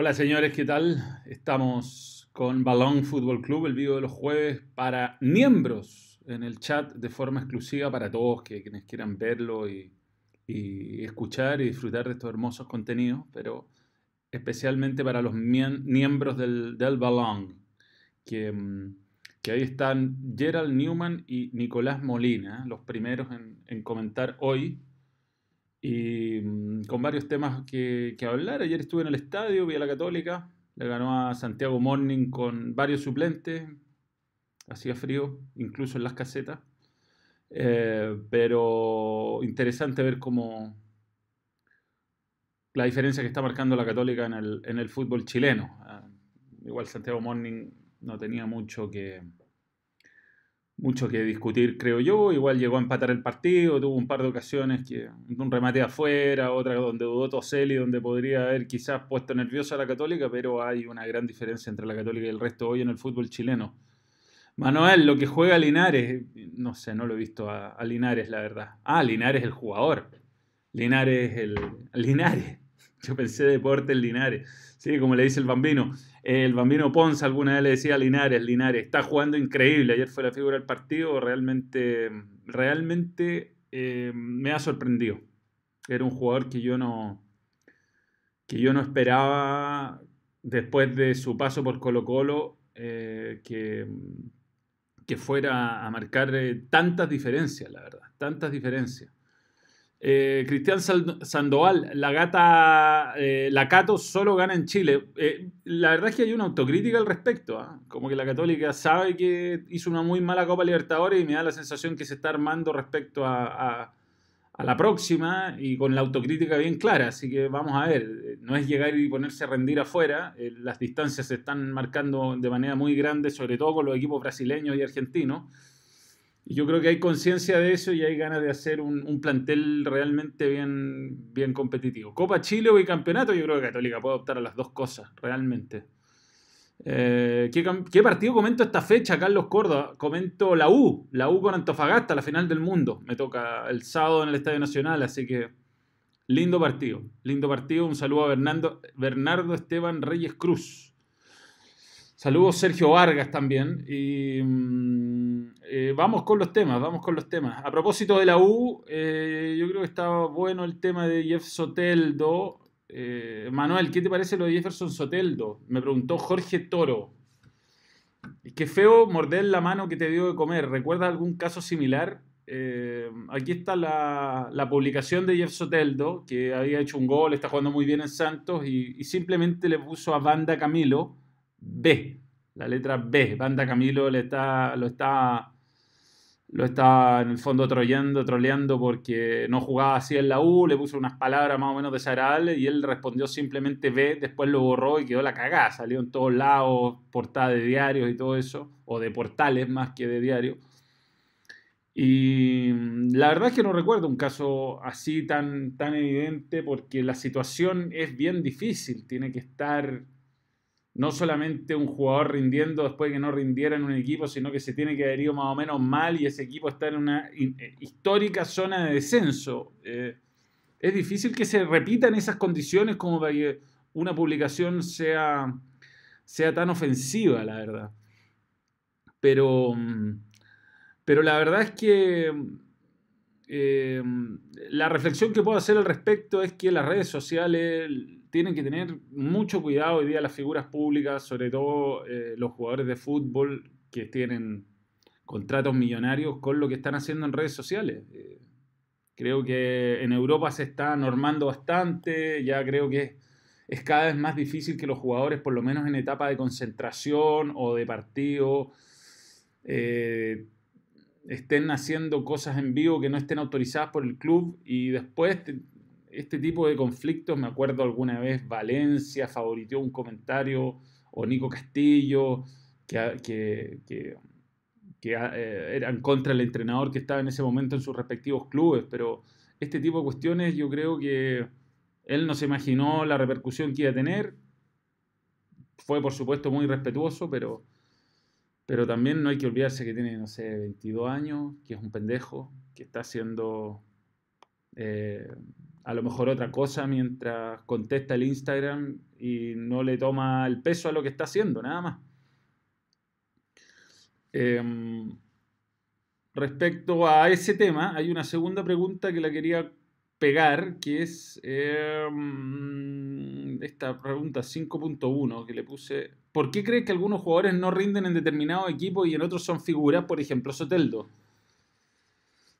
Hola señores, ¿qué tal? Estamos con Balón Fútbol Club, el video de los jueves para miembros en el chat de forma exclusiva para todos que, quienes quieran verlo y, escuchar y disfrutar de estos hermosos contenidos, pero especialmente para los miembros del, Balón, que, mm, que, ahí están Gerald Newman y Nicolás Molina, los primeros en comentar hoy y mm, con varios temas que, hablar. Ayer estuve en el estadio, vi a la Católica, le ganó a Santiago Morning con varios suplentes, hacía frío, incluso en las casetas. Eh, pero interesante ver cómo la diferencia que está marcando la Católica en el, en el fútbol chileno. Ah, igual Santiago Morning no tenía mucho que, mucho que discutir, creo yo. Igual llegó a empatar el partido, tuvo un par de ocasiones que un remate afuera, otra donde dudó Toselli, donde podría haber quizás puesto nerviosa a la Católica, pero hay una gran diferencia entre la Católica y el resto hoy en el fútbol chileno. Manuel, lo que juega Linares, no sé, no lo he visto a, Linares, la verdad. Ah, Linares el jugador. Linares el. Linares. Yo pensé deporte en Linares. Sí, como le dice el bambino. El bambino Ponce alguna vez le decía Linares, Linares, está jugando increíble. Ayer fue la figura del partido. Realmente, realmente eh, me ha sorprendido. Era un jugador que yo no, que yo no esperaba después de su paso por Colo Colo eh, que, que fuera a marcar eh, tantas diferencias, la verdad, tantas diferencias. Eh, Cristian Sandoval, la gata, eh, la Cato solo gana en Chile. Eh, la verdad es que hay una autocrítica al respecto. ¿ah? Como que la Católica sabe que hizo una muy mala Copa Libertadores y me da la sensación que se está armando respecto a, la próxima y con la autocrítica bien clara. Así que vamos a ver, no es llegar y ponerse a rendir afuera. las distancias se están marcando de manera muy grande, sobre todo con los equipos brasileños y argentinos. Y yo creo que hay conciencia de eso y hay ganas de hacer un, plantel realmente bien, bien competitivo. Copa Chile o campeonato, yo creo que Católica puede optar a las dos cosas, realmente. Eh, ¿qué, partido comento esta fecha, Carlos Córdoba? Comento la U, la U con Antofagasta, la final del mundo. Me toca el sábado en el Estadio Nacional, así que lindo partido, lindo partido. Un saludo a Bernardo, Bernardo Esteban Reyes Cruz. Saludos Sergio Vargas también. Y mm, eh, vamos con los temas, vamos con los temas. A propósito de la U, eh, yo creo que estaba bueno el tema de Jeff Soteldo. Eh, Manuel, ¿qué te parece lo de Jefferson Soteldo? Me preguntó Jorge Toro. Qué feo morder la mano que te dio de comer. ¿Recuerdas algún caso similar? aquí está la, publicación de Jeff Soteldo, que había hecho un gol, está jugando muy bien en Santos y, y simplemente le puso a Banda Camilo B, la letra B. Banda Camilo le está, lo está lo está en el fondo troleando, troleando porque no jugaba así en la U, le puso unas palabras más o menos desagradables y él respondió simplemente B, después lo borró y quedó la cagada, salió en todos lados, portada de diarios y todo eso, o de portales más que de diarios. Y la verdad es que no recuerdo un caso así tan, tan evidente porque la situación es bien difícil, tiene que estar no solamente un jugador rindiendo después de que no rindiera en un equipo, sino que se tiene que haber ido más o menos mal y ese equipo está en una eh, histórica zona de descenso. Eh, es difícil que se repitan esas condiciones como para que una publicación sea, sea tan ofensiva, la verdad. Pero, mm, pero la verdad es que eh, la reflexión que puedo hacer al respecto es que las redes sociales tienen que tener mucho cuidado hoy día las figuras públicas, sobre todo eh, los jugadores de fútbol que tienen contratos millonarios con lo que están haciendo en redes sociales. Eh, creo que en Europa se está normando bastante, ya creo que es cada vez más difícil que los jugadores, por lo menos en etapa de concentración o de partido, eh, estén haciendo cosas en vivo que no estén autorizadas por el club y después este tipo de conflictos, me acuerdo alguna vez Valencia favoritó un comentario, o Nico Castillo, que, que, eh, eran contra el entrenador que estaba en ese momento en sus respectivos clubes, pero este tipo de cuestiones yo creo que él no se imaginó la repercusión que iba a tener. Fue por supuesto muy respetuoso, pero, pero también no hay que olvidarse que tiene, no sé, 22 años, que es un pendejo, que está haciendo... Eh, a lo mejor otra cosa mientras contesta el Instagram y no le toma el peso a lo que está haciendo, nada más. Em, respecto a ese tema, hay una segunda pregunta que la quería pegar, que es em, esta pregunta 5.1 que le puse. ¿Por qué crees que algunos jugadores no rinden en determinado equipo y en otros son figuras? Por ejemplo, Soteldo.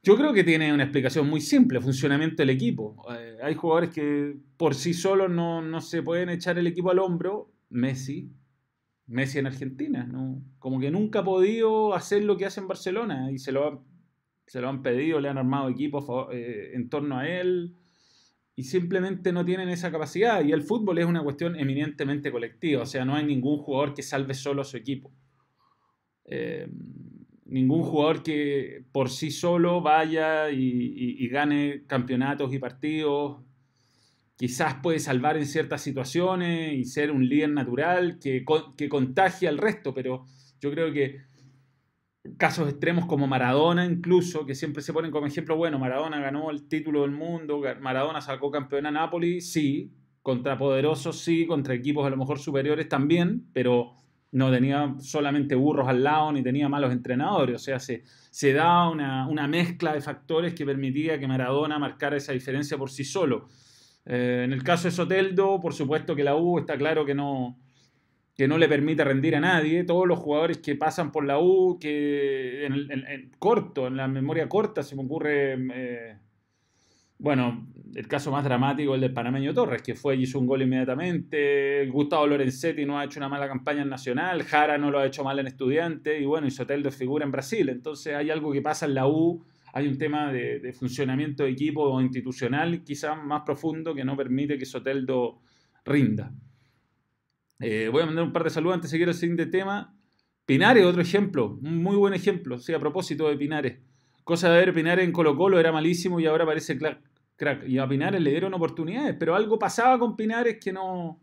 Yo creo que tiene una explicación muy simple, funcionamiento del equipo. Eh, hay jugadores que por sí solos no, no, se pueden echar el equipo al hombro. Messi, Messi en Argentina, ¿no? como que nunca ha podido hacer lo que hace en Barcelona y se lo, se lo han pedido, le han armado equipos eh, en torno a él y simplemente no tienen esa capacidad. Y el fútbol es una cuestión eminentemente colectiva, o sea, no hay ningún jugador que salve solo a su equipo. Eh, ningún jugador que por sí solo vaya y, gane campeonatos y partidos. Quizás puede salvar en ciertas situaciones y ser un líder natural que, que contagie al resto, pero yo creo que casos extremos como Maradona incluso, que siempre se ponen como ejemplo, bueno, Maradona ganó el título del mundo, Maradona sacó campeón a Nápoles, sí, contra poderosos, sí, contra equipos a lo mejor superiores también, pero no tenía solamente burros al lado ni tenía malos entrenadores, o sea, se, se da una, mezcla de factores que permitía que Maradona marcara esa diferencia por sí solo. Eh, en el caso de Soteldo, por supuesto que la U está claro que no, que no le permite rendir a nadie. Todos los jugadores que pasan por la U, que en, corto, en la memoria corta, se me ocurre... Eh, bueno, el caso más dramático, el del panameño Torres, que fue y hizo un gol inmediatamente. Gustavo Lorenzetti no ha hecho una mala campaña en Nacional. Jara no lo ha hecho mal en Estudiante. Y bueno, y Soteldo figura en Brasil. Entonces hay algo que pasa en la U. Hay un tema de, funcionamiento de equipo institucional quizás más profundo que no permite que Soteldo rinda. Eh, voy a mandar un par de saludos antes de seguir el siguiente tema. Pinares, otro ejemplo, un muy buen ejemplo, sí, a propósito de Pinares. Cosa de ver Pinares en Colo Colo era malísimo y ahora parece crack. Y a Pinares le dieron oportunidades, pero algo pasaba con Pinares que no,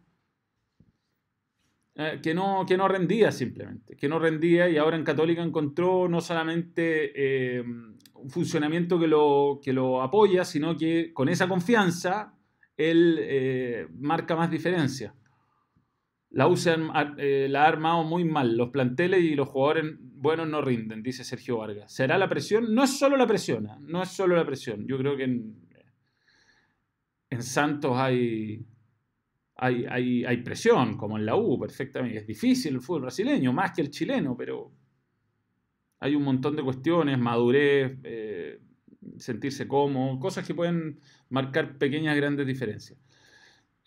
eh, que no, que no rendía simplemente, que no rendía y ahora en Católica encontró no solamente eh, un funcionamiento que lo, que lo apoya, sino que con esa confianza él marca más diferencia. La U la ha armado muy mal, los planteles y los jugadores buenos no rinden, dice Sergio Vargas. ¿Será la presión? No es solo la presión, no es solo la presión. Yo creo que en, en Santos hay, hay, hay, presión, como en la U, perfectamente. Es difícil el fútbol brasileño, más que el chileno, pero hay un montón de cuestiones, madurez, eh, sentirse cómodo, cosas que pueden marcar pequeñas, grandes diferencias.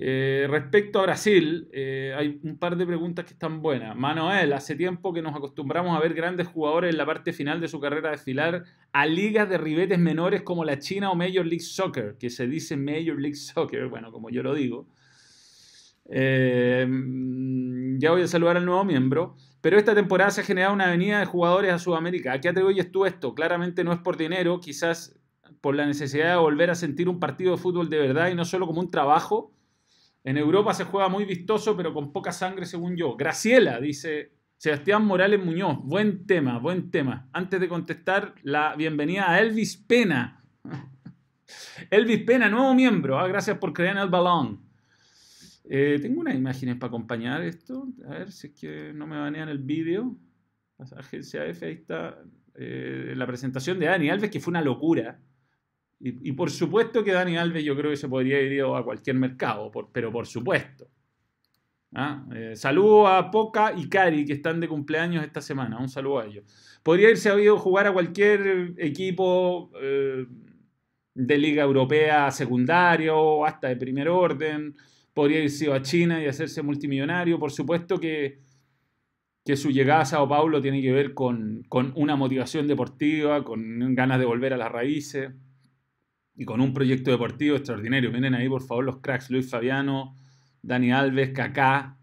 Eh, respecto a Brasil, eh, hay un par de preguntas que están buenas. Manuel, hace tiempo que nos acostumbramos a ver grandes jugadores en la parte final de su carrera desfilar a ligas de ribetes menores como la China o Major League Soccer, que se dice Major League Soccer, bueno, como yo lo digo. Eh, ya voy a saludar al nuevo miembro. Pero esta temporada se ha generado una avenida de jugadores a Sudamérica. ¿A qué atribuyes tú esto? Claramente no es por dinero, quizás por la necesidad de volver a sentir un partido de fútbol de verdad y no solo como un trabajo en Europa se juega muy vistoso, pero con poca sangre, según yo. Graciela, dice Sebastián Morales Muñoz. Buen tema, buen tema. Antes de contestar, la bienvenida a Elvis Pena. Elvis Pena, nuevo miembro. Ah, gracias por creer en el balón. Eh, tengo unas imágenes para acompañar esto. A ver si es que no me banean el vídeo. Agencia F, ahí está eh, la presentación de Dani Alves, que fue una locura. Y, por supuesto que Dani Alves yo creo que se podría ir a cualquier mercado, pero por supuesto. ¿Ah? Eh, saludo a Poca y Cari que están de cumpleaños esta semana. Un saludo a ellos. Podría irse a jugar a cualquier equipo eh, de Liga Europea secundario, hasta de primer orden. Podría irse a China y hacerse multimillonario. Por supuesto que, que su llegada a Sao Paulo tiene que ver con, con una motivación deportiva, con ganas de volver a las raíces y con un proyecto deportivo extraordinario. Miren ahí, por favor, los cracks, Luis Fabiano, Dani Alves, Kaká,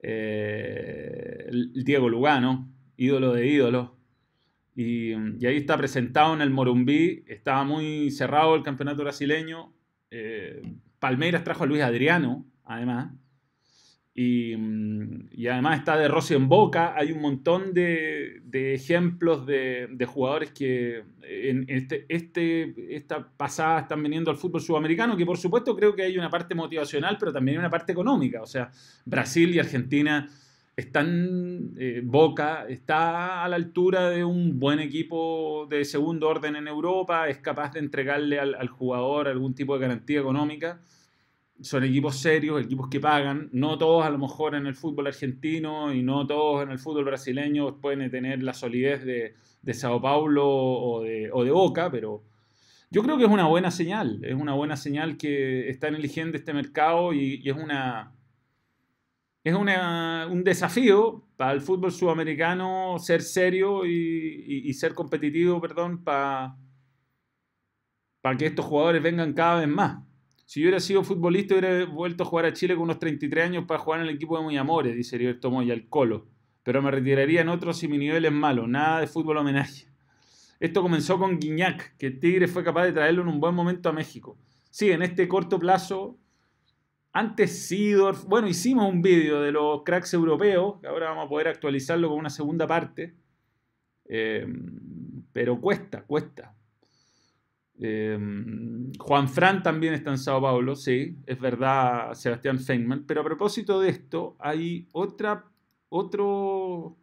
eh, Diego Lugano, ídolo de ídolos. Y, ahí está presentado en el Morumbí, estaba muy cerrado el campeonato brasileño. Eh, Palmeiras trajo a Luis Adriano, además. Mm, y, además está de Rossi en Boca. Hay un montón de, ejemplos de, jugadores que en este, este, esta pasada están viniendo al fútbol sudamericano, que por supuesto creo que hay una parte motivacional, pero también hay una parte económica. O sea, Brasil y Argentina están, eh, Boca está a la altura de un buen equipo de segundo orden en Europa, es capaz de entregarle al jugador algún tipo de garantía económica son equipos serios, equipos que pagan. No todos a lo mejor en el fútbol argentino y no todos en el fútbol brasileño pueden tener la solidez de, de Sao Paulo o de, o Boca, pero yo creo que es una buena señal. Es una buena señal que están eligiendo este mercado y, es una... Es un desafío para el fútbol sudamericano ser serio y, y, ser competitivo, perdón, para, para que estos jugadores vengan cada vez más. Si yo hubiera sido futbolista, hubiera vuelto a jugar a Chile con unos 33 años para jugar en el equipo de Muy Amores, dice Heriberto Moya, el Colo. Pero me retiraría en otros si mi nivel es malo. Nada de fútbol homenaje. Esto comenzó con Guiñac, que Tigre fue capaz de traerlo en un buen momento a México. Sí, en este corto plazo, antes Sidorf, bueno, hicimos un vídeo de los cracks europeos, que ahora vamos a poder actualizarlo con una segunda parte. Eh, pero cuesta, cuesta. Em, Juan Fran también está en Sao Paulo, sí, es verdad, Sebastián Feynman. Pero a propósito de esto, hay otra, otro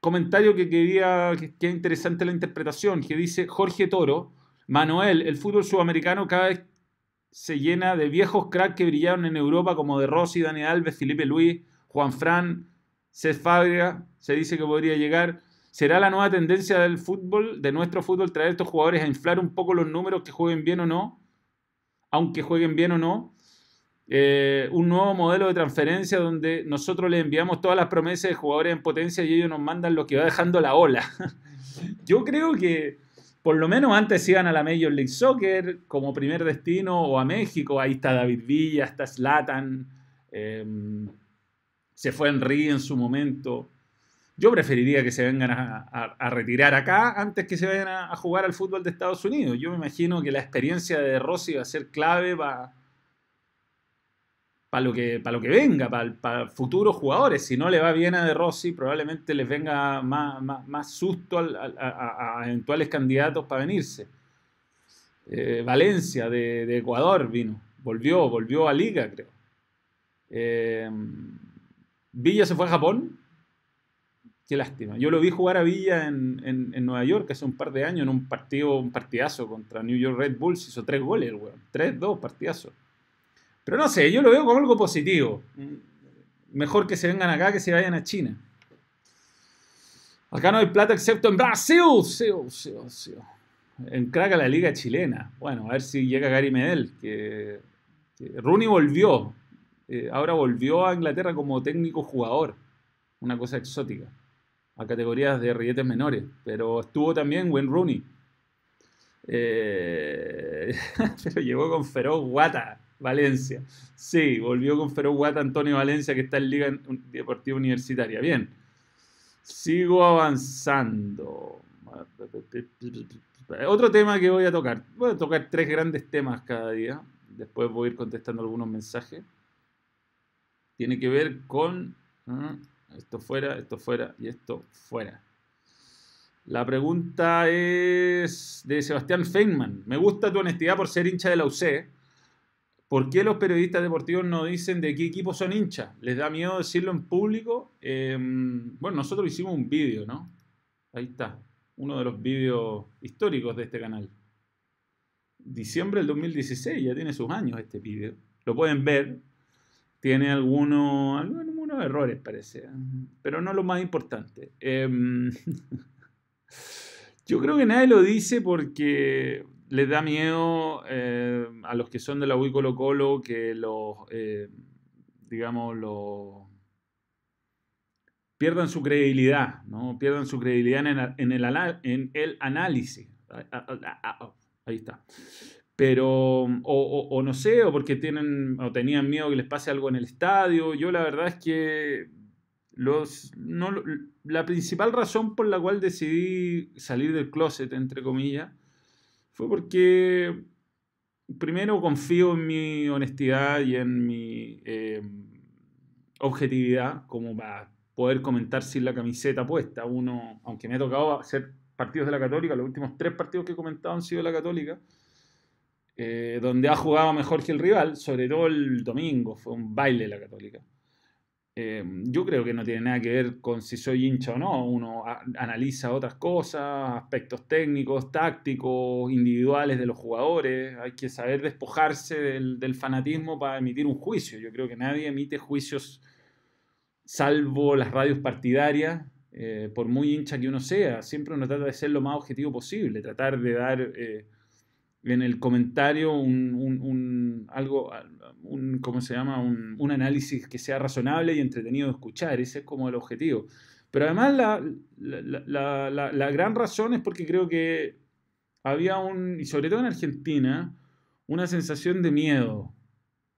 comentario que quería, que, es interesante la interpretación, que dice Jorge Toro, Manuel, el fútbol sudamericano cada vez se llena de viejos cracks que brillaron en Europa como de Rossi, Dani Alves, Felipe Luis, Juan Fran, Cés Fábrica, se dice que podría llegar. ¿Será la nueva tendencia del fútbol, de nuestro fútbol, traer a estos jugadores a inflar un poco los números que jueguen bien o no? Aunque jueguen bien o no. Eh, un nuevo modelo de transferencia donde nosotros les enviamos todas las promesas de jugadores en potencia y ellos nos mandan lo que va dejando la ola. Yo creo que por lo menos antes iban a la Major League Soccer como primer destino o a México. Ahí está David Villa, está Slatan. Em, se fue Henry en su momento. Yo preferiría que se vengan a, retirar acá antes que se vayan a, jugar al fútbol de Estados Unidos. Yo me imagino que la experiencia de Rossi va a ser clave para lo, que, lo que venga, para, futuros jugadores. Si no le va bien a De Rossi, probablemente les venga más, susto a, eventuales candidatos para venirse. Eh, Valencia de, Ecuador vino, volvió, volvió a Liga, creo. Eh, Villa se fue a Japón Qué lástima. Yo lo vi jugar a Villa en, Nueva York hace un par de años en un partido, un partidazo contra New York Red Bulls. Hizo tres goles, weón. Tres, dos, partidazo. Pero no sé, yo lo veo como algo positivo. Mejor que se vengan acá que se vayan a China. Acá no hay plata excepto en Brasil. Sí, sí, sí. En Craca la liga chilena. Bueno, a ver si llega Gary Medel. Que, Rooney volvió. Eh, ahora volvió a Inglaterra como técnico jugador. Una cosa exótica a categorías de rilletes menores, pero estuvo también Wayne Rooney. Eh, pero llegó con Feroz Guata, Valencia. Sí, volvió con Feroz Guata Antonio Valencia, que está en Liga Deportiva Universitaria. Bien, sigo avanzando. Otro tema que voy a tocar. Voy a tocar tres grandes temas cada día. Después voy a ir contestando algunos mensajes. Tiene que ver con... ¿ah? Esto fuera, esto fuera y esto fuera. La pregunta es de Sebastián Feynman. Me gusta tu honestidad por ser hincha de la UC. ¿Por qué los periodistas deportivos no dicen de qué equipo son hinchas? ¿Les da miedo decirlo en público? Em, bueno, nosotros hicimos un vídeo, ¿no? Ahí está. Uno de los vídeos históricos de este canal. Diciembre del 2016, ya tiene sus años este vídeo. Lo pueden ver. Tiene algunos, algunos errores, parece, pero no lo más importante. Em, yo creo que nadie lo dice porque les da miedo eh, a los que son de la UI Colo Colo que los, eh, digamos, los pierdan su credibilidad, ¿no? Pierdan su credibilidad en el análisis. Ahí está pero o, no sé, o porque tienen o tenían miedo que les pase algo en el estadio. Yo la verdad es que los, no, la principal razón por la cual decidí salir del closet, entre comillas, fue porque primero confío en mi honestidad y en mi, eh, objetividad como para poder comentar sin la camiseta puesta. Uno, aunque me ha tocado hacer partidos de la Católica, los últimos tres partidos que he comentado han sido de la Católica, eh, donde ha jugado mejor que el rival, sobre todo el domingo, fue un baile la Católica. Eh, yo creo que no tiene nada que ver con si soy hincha o no, uno analiza otras cosas, aspectos técnicos, tácticos, individuales de los jugadores, hay que saber despojarse del, fanatismo para emitir un juicio, yo creo que nadie emite juicios salvo las radios partidarias, eh, por muy hincha que uno sea, siempre uno trata de ser lo más objetivo posible, tratar de dar eh, en el comentario un, algo, un, ¿cómo se llama? Un, análisis que sea razonable y entretenido de escuchar. Ese es como el objetivo. Pero además la, la, gran razón es porque creo que había un, y sobre todo en Argentina, una sensación de miedo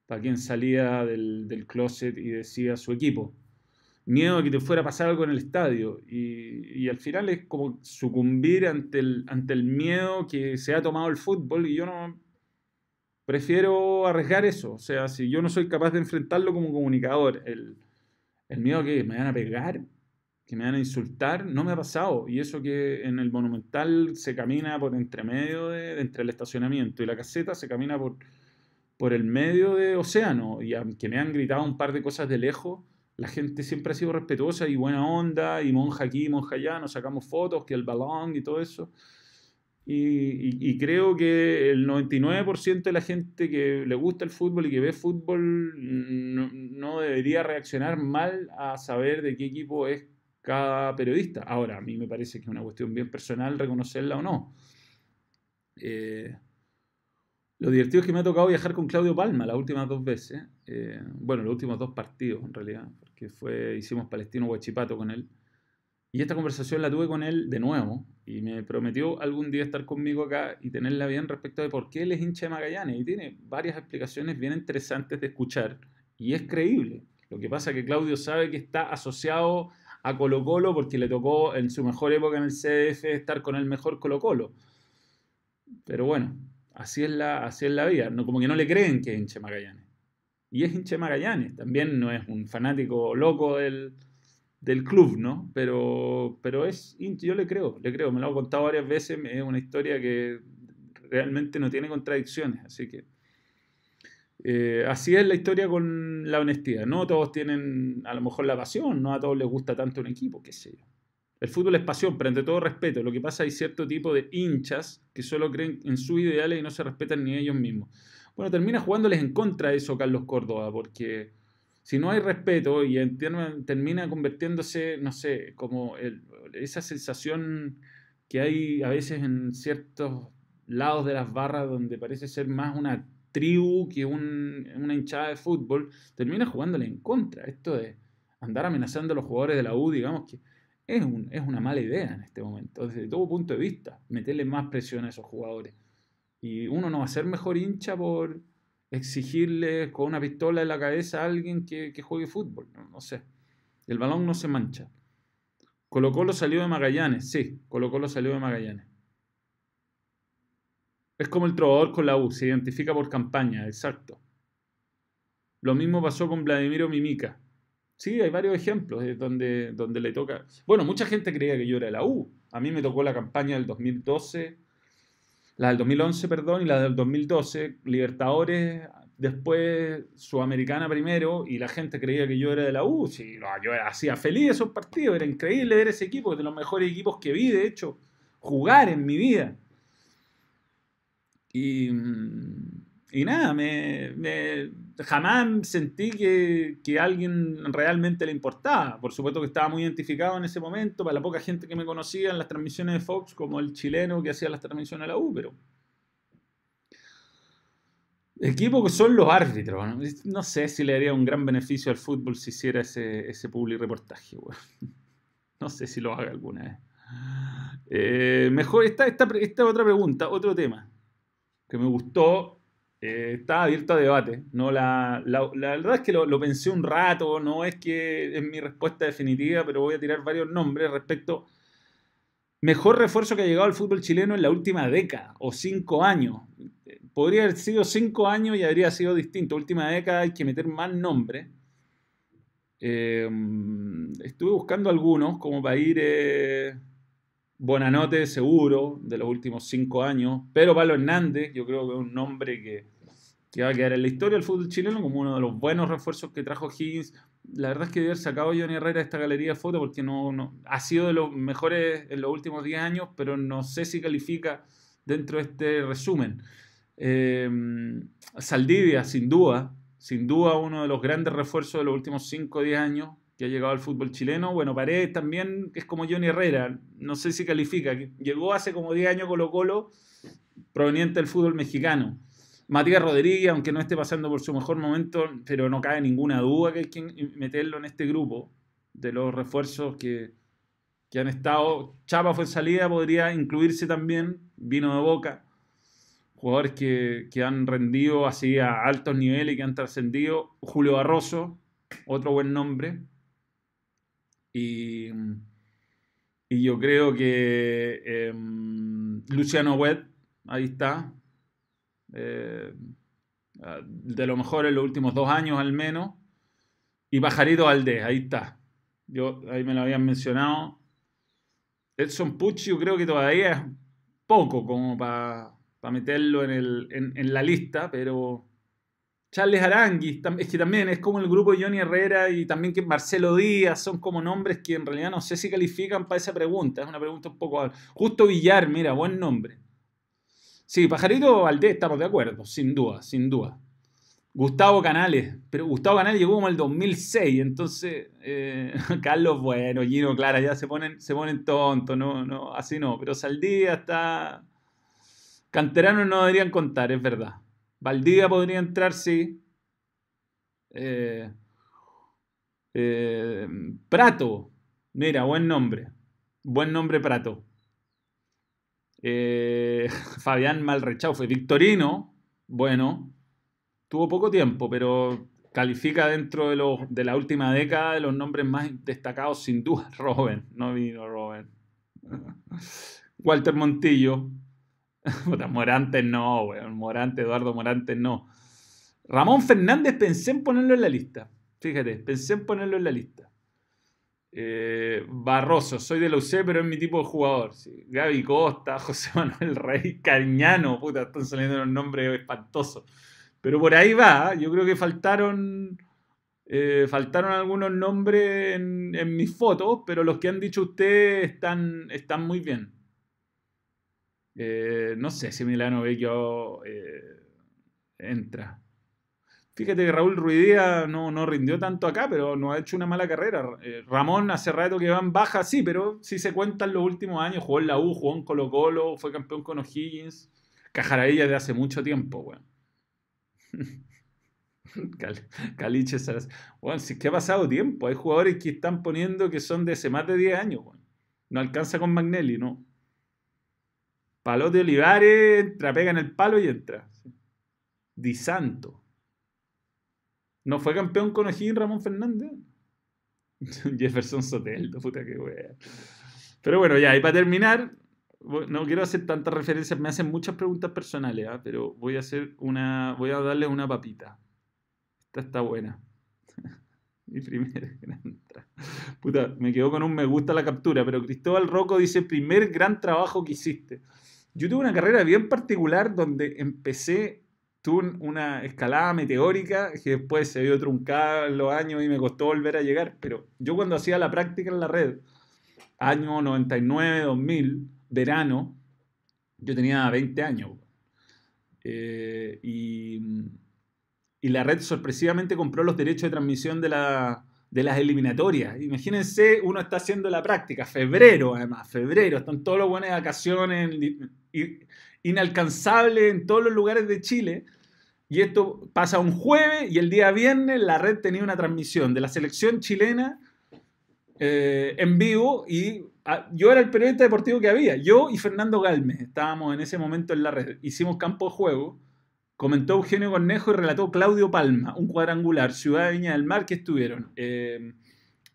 para quien salía del, del closet y decía su equipo miedo a que te fuera a pasar algo en el estadio. Y, al final es como sucumbir ante el, ante el miedo que se ha tomado el fútbol y yo no prefiero arriesgar eso. O sea, si yo no soy capaz de enfrentarlo como comunicador, el, miedo a que me van a pegar, que me van a insultar, no me ha pasado. Y eso que en el Monumental se camina por entre medio de, entre el estacionamiento y la caseta, se camina por, por el medio de océano. Y aunque me han gritado un par de cosas de lejos, la gente siempre ha sido respetuosa y buena onda, y monja aquí, monja allá, nos sacamos fotos, que el balón y todo eso. Y, creo que el 99% de la gente que le gusta el fútbol y que ve fútbol no, debería reaccionar mal a saber de qué equipo es cada periodista. Ahora, a mí me parece que es una cuestión bien personal reconocerla o no. Eh, lo divertido es que me ha tocado viajar con Claudio Palma las últimas dos veces. Eh, bueno, los últimos dos partidos en realidad, porque fue, hicimos Palestino Huachipato con él. Y esta conversación la tuve con él de nuevo y me prometió algún día estar conmigo acá y tenerla bien respecto de por qué él es hincha de Magallanes. Y tiene varias explicaciones bien interesantes de escuchar y es creíble. Lo que pasa es que Claudio sabe que está asociado a Colo Colo porque le tocó en su mejor época en el CDF estar con el mejor Colo Colo. Pero bueno, Así es la, así es la vida. No, como que no le creen que es hinche Magallanes. Y es hinche Magallanes. También no es un fanático loco del, club, ¿no? Pero, pero es yo le creo, le creo. Me lo he contado varias veces. Es una historia que realmente no tiene contradicciones. Así que. Eh, así es la historia con la honestidad. No todos tienen a lo mejor la pasión, no a todos les gusta tanto un equipo, qué sé yo. El fútbol es pasión, pero ante todo respeto. Lo que pasa hay cierto tipo de hinchas que solo creen en sus ideales y no se respetan ni ellos mismos. Bueno, termina jugándoles en contra eso Carlos Córdoba, porque si no hay respeto y termina convirtiéndose, no sé, como esa sensación que hay a veces en ciertos lados de las barras donde parece ser más una tribu que una hinchada de fútbol, termina jugándole en contra. Esto de andar amenazando a los jugadores de la U, digamos que es, una mala idea en este momento, desde todo punto de vista, meterle más presión a esos jugadores. Y uno no va a ser mejor hincha por exigirle con una pistola en la cabeza a alguien que, juegue fútbol, no, sé. El balón no se mancha. Colo Colo salió de Magallanes, sí, Colo Colo salió de Magallanes. Es como el trovador con la U, se identifica por campaña, exacto. Lo mismo pasó con Vladimiro Mimica. Sí, hay varios ejemplos donde, donde le toca. Bueno, mucha gente creía que yo era la U. A mí me tocó la campaña del 2012, la del 2011, perdón, y la del 2012, Libertadores, después Sudamericana primero, y la gente creía que yo era de la U. Sí, yo hacía feliz esos partidos, era increíble ver ese equipo, de los mejores equipos que vi, de hecho, jugar en mi vida. Y mm, y nada, me, jamás sentí que, que, alguien realmente le importaba. Por supuesto que estaba muy identificado en ese momento, para la poca gente que me conocía en las transmisiones de Fox, como el chileno que hacía las transmisiones de la U, pero... Equipo que son los árbitros. ¿no? sé si le daría un gran beneficio al fútbol si hiciera ese, ese public reportaje. No sé si lo haga alguna vez. Eh, mejor, esta, esta, esta otra pregunta, otro tema que me gustó eh, está abierto a debate. ¿no? La, verdad es que lo, pensé un rato, no es que es mi respuesta definitiva, pero voy a tirar varios nombres respecto. Mejor refuerzo que ha llegado al fútbol chileno en la última década o cinco años. Podría haber sido cinco años y habría sido distinto. Última década hay que meter más nombres. Em, estuve buscando algunos como para ir eh, Bonanote seguro de los últimos cinco años, pero Pablo Hernández, yo creo que es un nombre que, que, va a quedar en la historia del fútbol chileno como uno de los buenos refuerzos que trajo Higgins. La verdad es que haber sacado a Johnny Herrera de esta galería de fotos porque no, ha sido de los mejores en los últimos 10 años, pero no sé si califica dentro de este resumen. Em, Saldivia, sin duda, sin duda uno de los grandes refuerzos de los últimos 5 o 10 años que ha llegado al fútbol chileno. Bueno, Paredes también es como Johnny Herrera, no sé si califica. Llegó hace como 10 años Colo Colo, proveniente del fútbol mexicano. Matías Rodríguez, aunque no esté pasando por su mejor momento, pero no cabe ninguna duda que hay que meterlo en este grupo de los refuerzos que, que han estado. Chapa fue en salida, podría incluirse también, vino de boca jugadores que, que, han rendido así a altos niveles y que han trascendido. Julio Barroso, otro buen nombre. Y, y yo creo que eh, Luciano Webb, ahí está. Eh, de lo mejor en los últimos dos años al menos. Y Pajarito Valdés, ahí está. Yo, ahí me lo habían mencionado. Edson Pucci yo creo que todavía es poco como para para meterlo en, el, en, la lista, pero Charles Aranguis, es que también es como el grupo Johnny Herrera y también que Marcelo Díaz, son como nombres que en realidad no sé si califican para esa pregunta, es una pregunta un poco... Justo Villar, mira, buen nombre. Sí, Pajarito Valdés, estamos de acuerdo, sin duda, sin duda. Gustavo Canales, pero Gustavo Canales llegó como el 2006, entonces eh, Carlos, bueno, Gino, Clara, ya se ponen, se ponen tontos, no, no, así no, pero Saldía está, Canteranos no deberían contar, es verdad. Valdivia podría entrar, sí. Eh, eh, Prato, mira, buen nombre. Buen nombre Prato. Eh, Fabián Malrechaufe. Victorino, bueno, tuvo poco tiempo, pero califica dentro de, de la última década de los nombres más destacados, sin duda. Robin, no vino Robin. Walter Montillo, Morantes no, weón. Morante, Eduardo Morante no. Ramón Fernández pensé en ponerlo en la lista. Fíjate, pensé en ponerlo en la lista. Eh, Barroso, soy de la UC, pero es mi tipo de jugador. Gaby Costa, José Manuel Rey, Cañano, puta, están saliendo unos nombres espantosos. Pero por ahí va, yo creo que faltaron. Eh, faltaron algunos nombres en, en, mis fotos, pero los que han dicho ustedes están, están muy bien. Eh, no sé si Milano Vecchio eh, entra. Fíjate que Raúl Ruidía no, no, rindió tanto acá, pero no ha hecho una mala carrera. Eh, Ramón hace rato que va en baja, sí, pero si se cuentan los últimos años, jugó en la U, jugó en Colo Colo, fue campeón con O'Higgins. Cajaradilla de hace mucho tiempo, weón. Caliche Bueno, si que ha pasado tiempo. Hay jugadores que están poniendo que son de hace más de 10 años, No alcanza con Magnelli, ¿no? Palote Olivares, entra, pega en el palo y entra. Di Santo. ¿No fue campeón con O'Higgins Ramón Fernández? Jefferson Soteldo, puta que wea. Pero bueno, ya, y para terminar, no quiero hacer tantas referencias, me hacen muchas preguntas personales, ¿ah? pero voy a hacer una, voy a darle una papita. Esta está buena. Mi primera gran Puta, me quedo con un me gusta la captura, pero Cristóbal Rocco dice, primer gran trabajo que hiciste. Yo tuve una carrera bien particular donde empecé, tuve una escalada meteórica que después se vio truncada en los años y me costó volver a llegar. Pero yo cuando hacía la práctica en la red, año 99, 2000, verano, yo tenía 20 años. Eh, y, la red sorpresivamente compró los derechos de transmisión de la, de las eliminatorias. Imagínense, uno está haciendo la práctica, febrero además, febrero, están todos los buenos de vacaciones, inalcanzables en todos los lugares de Chile. Y esto pasa un jueves y el día viernes la red tenía una transmisión de la selección chilena eh, en vivo y ah, yo era el periodista deportivo que había. Yo y Fernando Galmes estábamos en ese momento en la red. Hicimos campo de juego Comentó Eugenio Cornejo y relató Claudio Palma, un cuadrangular, Ciudad de Viña del Mar, que estuvieron eh,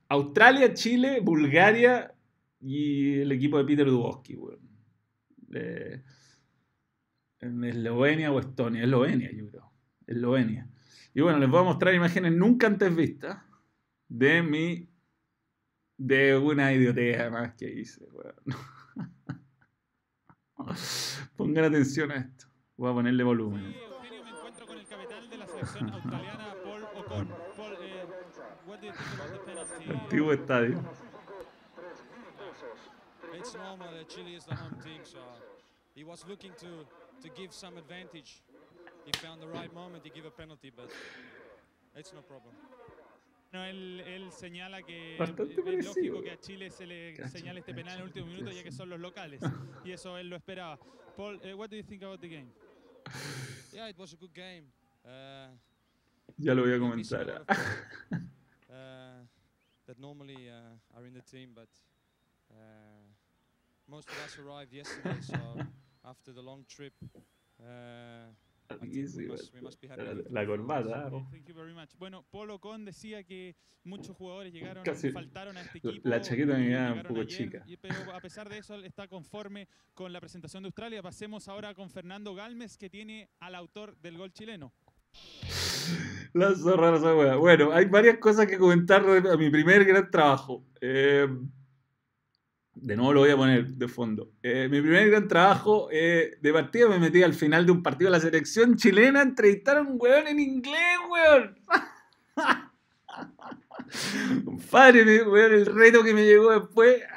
Australia, Chile, Bulgaria y el equipo de Peter Dubowski. En Eslovenia o Estonia, Eslovenia yo creo, Eslovenia. Y bueno, les voy a mostrar imágenes nunca antes vistas. de mi. de una idiotez más que hice, weón. Pongan atención a esto. Voy a ponerle volumen. Eugenio, me encuentro con el capitán de la selección australiana, Paul Ocon. Paul, eh, what do you think about the penalty? Antiguo estadio. It's normal that Chile is the home team, so he was looking to to give some advantage. He found the right moment to give a penalty, but it's no problem. No, él, él señala que Bastante es parecido. lógico que a Chile se le Cacha, señale este penal en el último minuto ya que son los locales. Y eso él lo esperaba. Paul, eh, what do you think about the game? Yeah, it was a good game. Uh, Ya lo voy a we're missing a comentar. lot of people, uh, that normally uh, are in the team, but uh, most of us arrived yesterday, so after the long trip, uh, must, be happy. la, with the la corbata. Okay, ¿no? thank you very much. Bueno, Paul Ocon decía que muchos jugadores llegaron, Casi faltaron a este la- equipo. la chaqueta me queda un poco ayer, chica. y- pero a pesar de eso, está conforme con la presentación de Australia. Pasemos ahora con Fernando Galmes, que tiene al autor del gol chileno. La zorra esa wea. Bueno, hay varias cosas que comentar a mi primer gran trabajo. Eh, de nuevo lo voy a poner de fondo. Eh, mi primer gran trabajo eh, de partida me metí al final de un partido de la selección chilena a entrevistar a un weón en inglés, weón. Padre, mi- weón, el reto que me llegó después.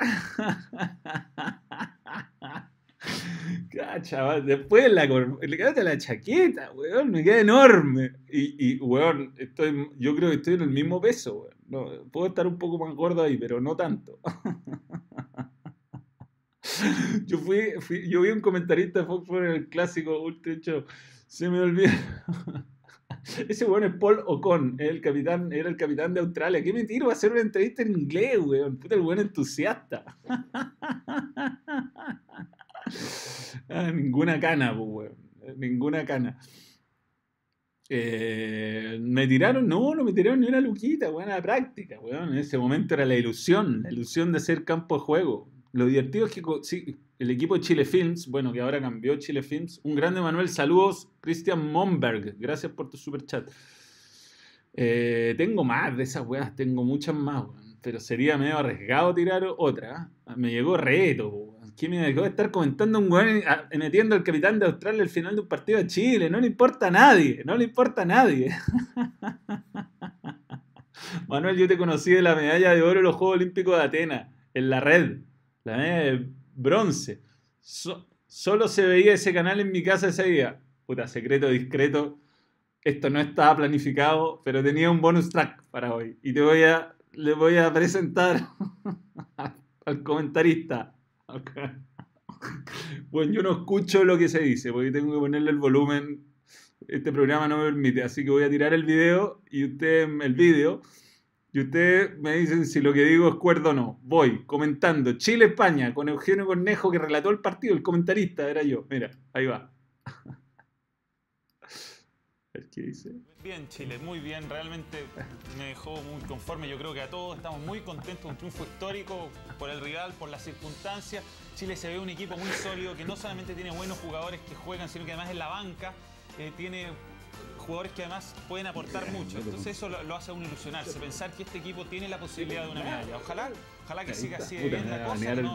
Después la, le la chaqueta, weón, me queda enorme. Y, y, weón, estoy, yo creo que estoy en el mismo peso, weón. No, puedo estar un poco más gordo ahí, pero no tanto. Yo fui, fui- yo vi un comentarista de Fox en el clásico Ultra Show. Se me olvidó. Ese weón es Paul Ocon, el capitán, era el capitán de Australia. ¿Qué me tiro a hacer una entrevista en inglés, weón? Puta, el weón entusiasta. Ah, ninguna cana, pues, weón. Ninguna cana. Eh, me tiraron, no, no me tiraron ni una luquita, weón, a la práctica, weón. En ese momento era la ilusión, la ilusión de ser campo de juego. Lo divertido es que el equipo de Chile Films, bueno, que ahora cambió Chile Films, un grande Manuel, saludos, Cristian Momberg, gracias por tu super chat. Eh, tengo más de esas weas, tengo muchas más, weón, pero sería medio arriesgado tirar otra. Me llegó reto, weón. ¿Qué me dejó de estar comentando un weón metiendo al capitán de Australia al final de un partido de Chile? No le importa a nadie, no le importa a nadie. Manuel, yo te conocí de la medalla de oro en los Juegos Olímpicos de Atenas, en la red, la de bronce. So- solo se veía ese canal en mi casa ese día. Puta, secreto discreto. Esto no estaba planificado, pero tenía un bonus track para hoy. Y te voy a, le voy a presentar al comentarista. Bueno, yo no escucho lo que se dice, porque tengo que ponerle el volumen. Este programa no me permite, así que voy a tirar el video y usted el vídeo y ustedes me dicen si lo que digo es cuerdo o no. Voy comentando Chile-España con Eugenio Cornejo que relató el partido, el comentarista era yo. Mira, ahí va. Qué dice. Bien Chile, muy bien, realmente me dejó muy conforme, yo creo que a todos estamos muy contentos, un triunfo histórico por el rival, por las circunstancias. Chile se ve un equipo muy sólido que no solamente tiene buenos jugadores que juegan, sino que además en la banca eh, tiene jugadores que además pueden aportar mucho. Entonces eso lo, lo hace a uno ilusionarse, pensar que este equipo tiene la posibilidad de una medalla. Ojalá, ojalá que siga así de Puta, bien la cosa, no-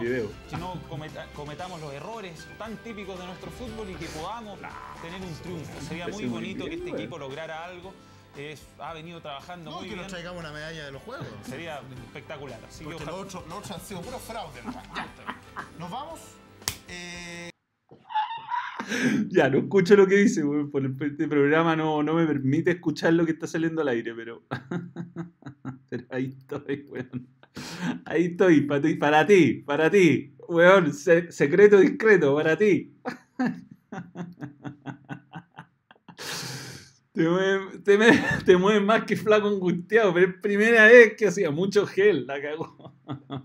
que no cometa- cometamos los errores tan típicos de nuestro fútbol y que podamos tener un triunfo. Sería muy bonito que este weón. equipo lograra algo. Es- ha venido trabajando No, muy que bien. nos traigamos una medalla de los juegos. Sería espectacular. Así que ojalá- los otros, los otros han sido puro fraude. nomás. Ya está. Nos vamos. Eh, Ya, no escucho lo que dice, weón, por el- este programa no, no me permite escuchar lo que está saliendo al aire, pero, pero ahí estoy, weón. Ahí estoy, para ti, para ti, para ti, weón, se- secreto discreto, para ti. Te mueves más que flaco angustiado, pero es primera vez que hacía mucho gel, la cagó.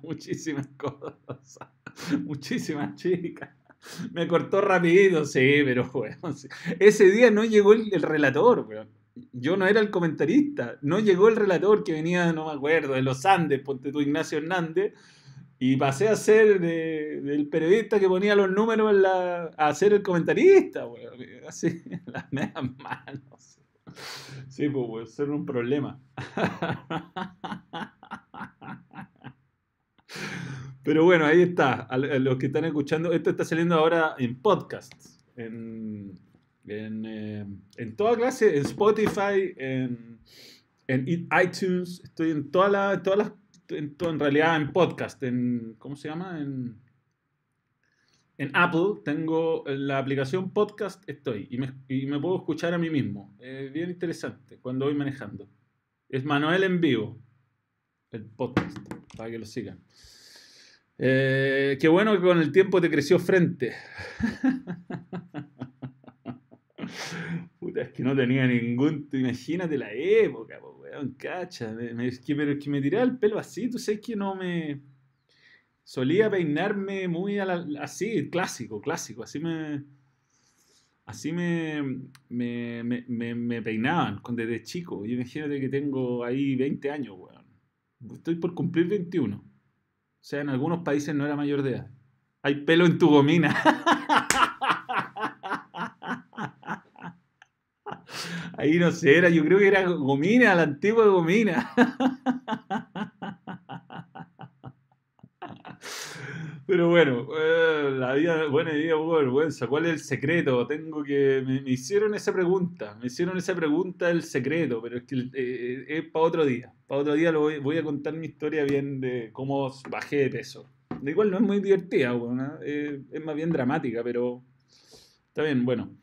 Muchísimas cosas, muchísimas chicas. Me cortó rapidito, sí, pero ese día no llegó el, el relator. Yo no era el comentarista, no llegó el relator que venía, no me acuerdo, de los Andes, ponte tú Ignacio Hernández, y pasé a ser de- del periodista que ponía los números a ser el comentarista. Así, las medias manos. Sí, pues ser un problema. Pero bueno, ahí está. A los que están escuchando, esto está saliendo ahora en podcast. En, en, eh, en toda clase, en Spotify, en, en iTunes. Estoy en todas las, todas las, en, to- en realidad en podcast. En, ¿Cómo se llama? En, en Apple tengo la aplicación podcast, estoy. Y me, y me puedo escuchar a mí mismo. Eh, bien interesante cuando voy manejando. Es Manuel en vivo. El podcast, para que lo sigan. Eh, qué bueno que con el tiempo te creció frente. Puta, es que no tenía ningún. Imagínate la época, po, weón, cacha. Me, me- es que, pero es que me tiraba el pelo así, tú sabes que no me. Solía peinarme muy a la- así, clásico, clásico. Así me. Así me, me, me, peinaban desde chico. Imagínate que tengo ahí 20 años, weón. Estoy por cumplir 21. O sea, en algunos países no era mayor de edad. Hay pelo en tu gomina. Ahí no sé, era, yo creo que era gomina, la antigua gomina. Pero bueno, eh, la vida, buena vida, poco vergüenza. ¿Cuál es el secreto? Tengo que. Me, me hicieron esa pregunta. Me hicieron esa pregunta del secreto, pero es que eh, es para otro día. Para otro día lo voy, voy a contar mi historia bien de cómo bajé de peso. De igual no es muy divertida, ¿eh? Eh, es más bien dramática, pero está bien, bueno.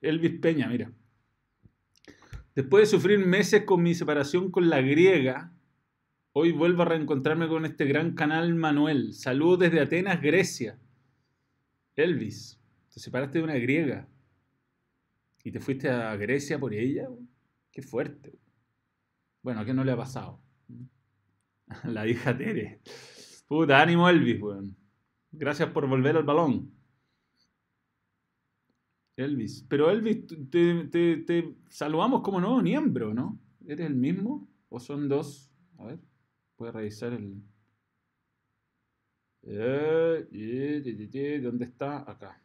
Elvis Peña, mira. Después de sufrir meses con mi separación con la griega, hoy vuelvo a reencontrarme con este gran canal Manuel. Saludos desde Atenas, Grecia. Elvis, te separaste de una griega y te fuiste a Grecia por ella. Qué fuerte. Bueno, ¿a qué no le ha pasado? La hija Tere. Puta, ánimo Elvis, weón. Gracias por volver al balón. Elvis. Pero Elvis, te, te- te saludamos como nuevo miembro, ¿no? ¿Eres el mismo? ¿O son dos? A ver, voy a revisar el... Eh, ¿Dónde está? Acá.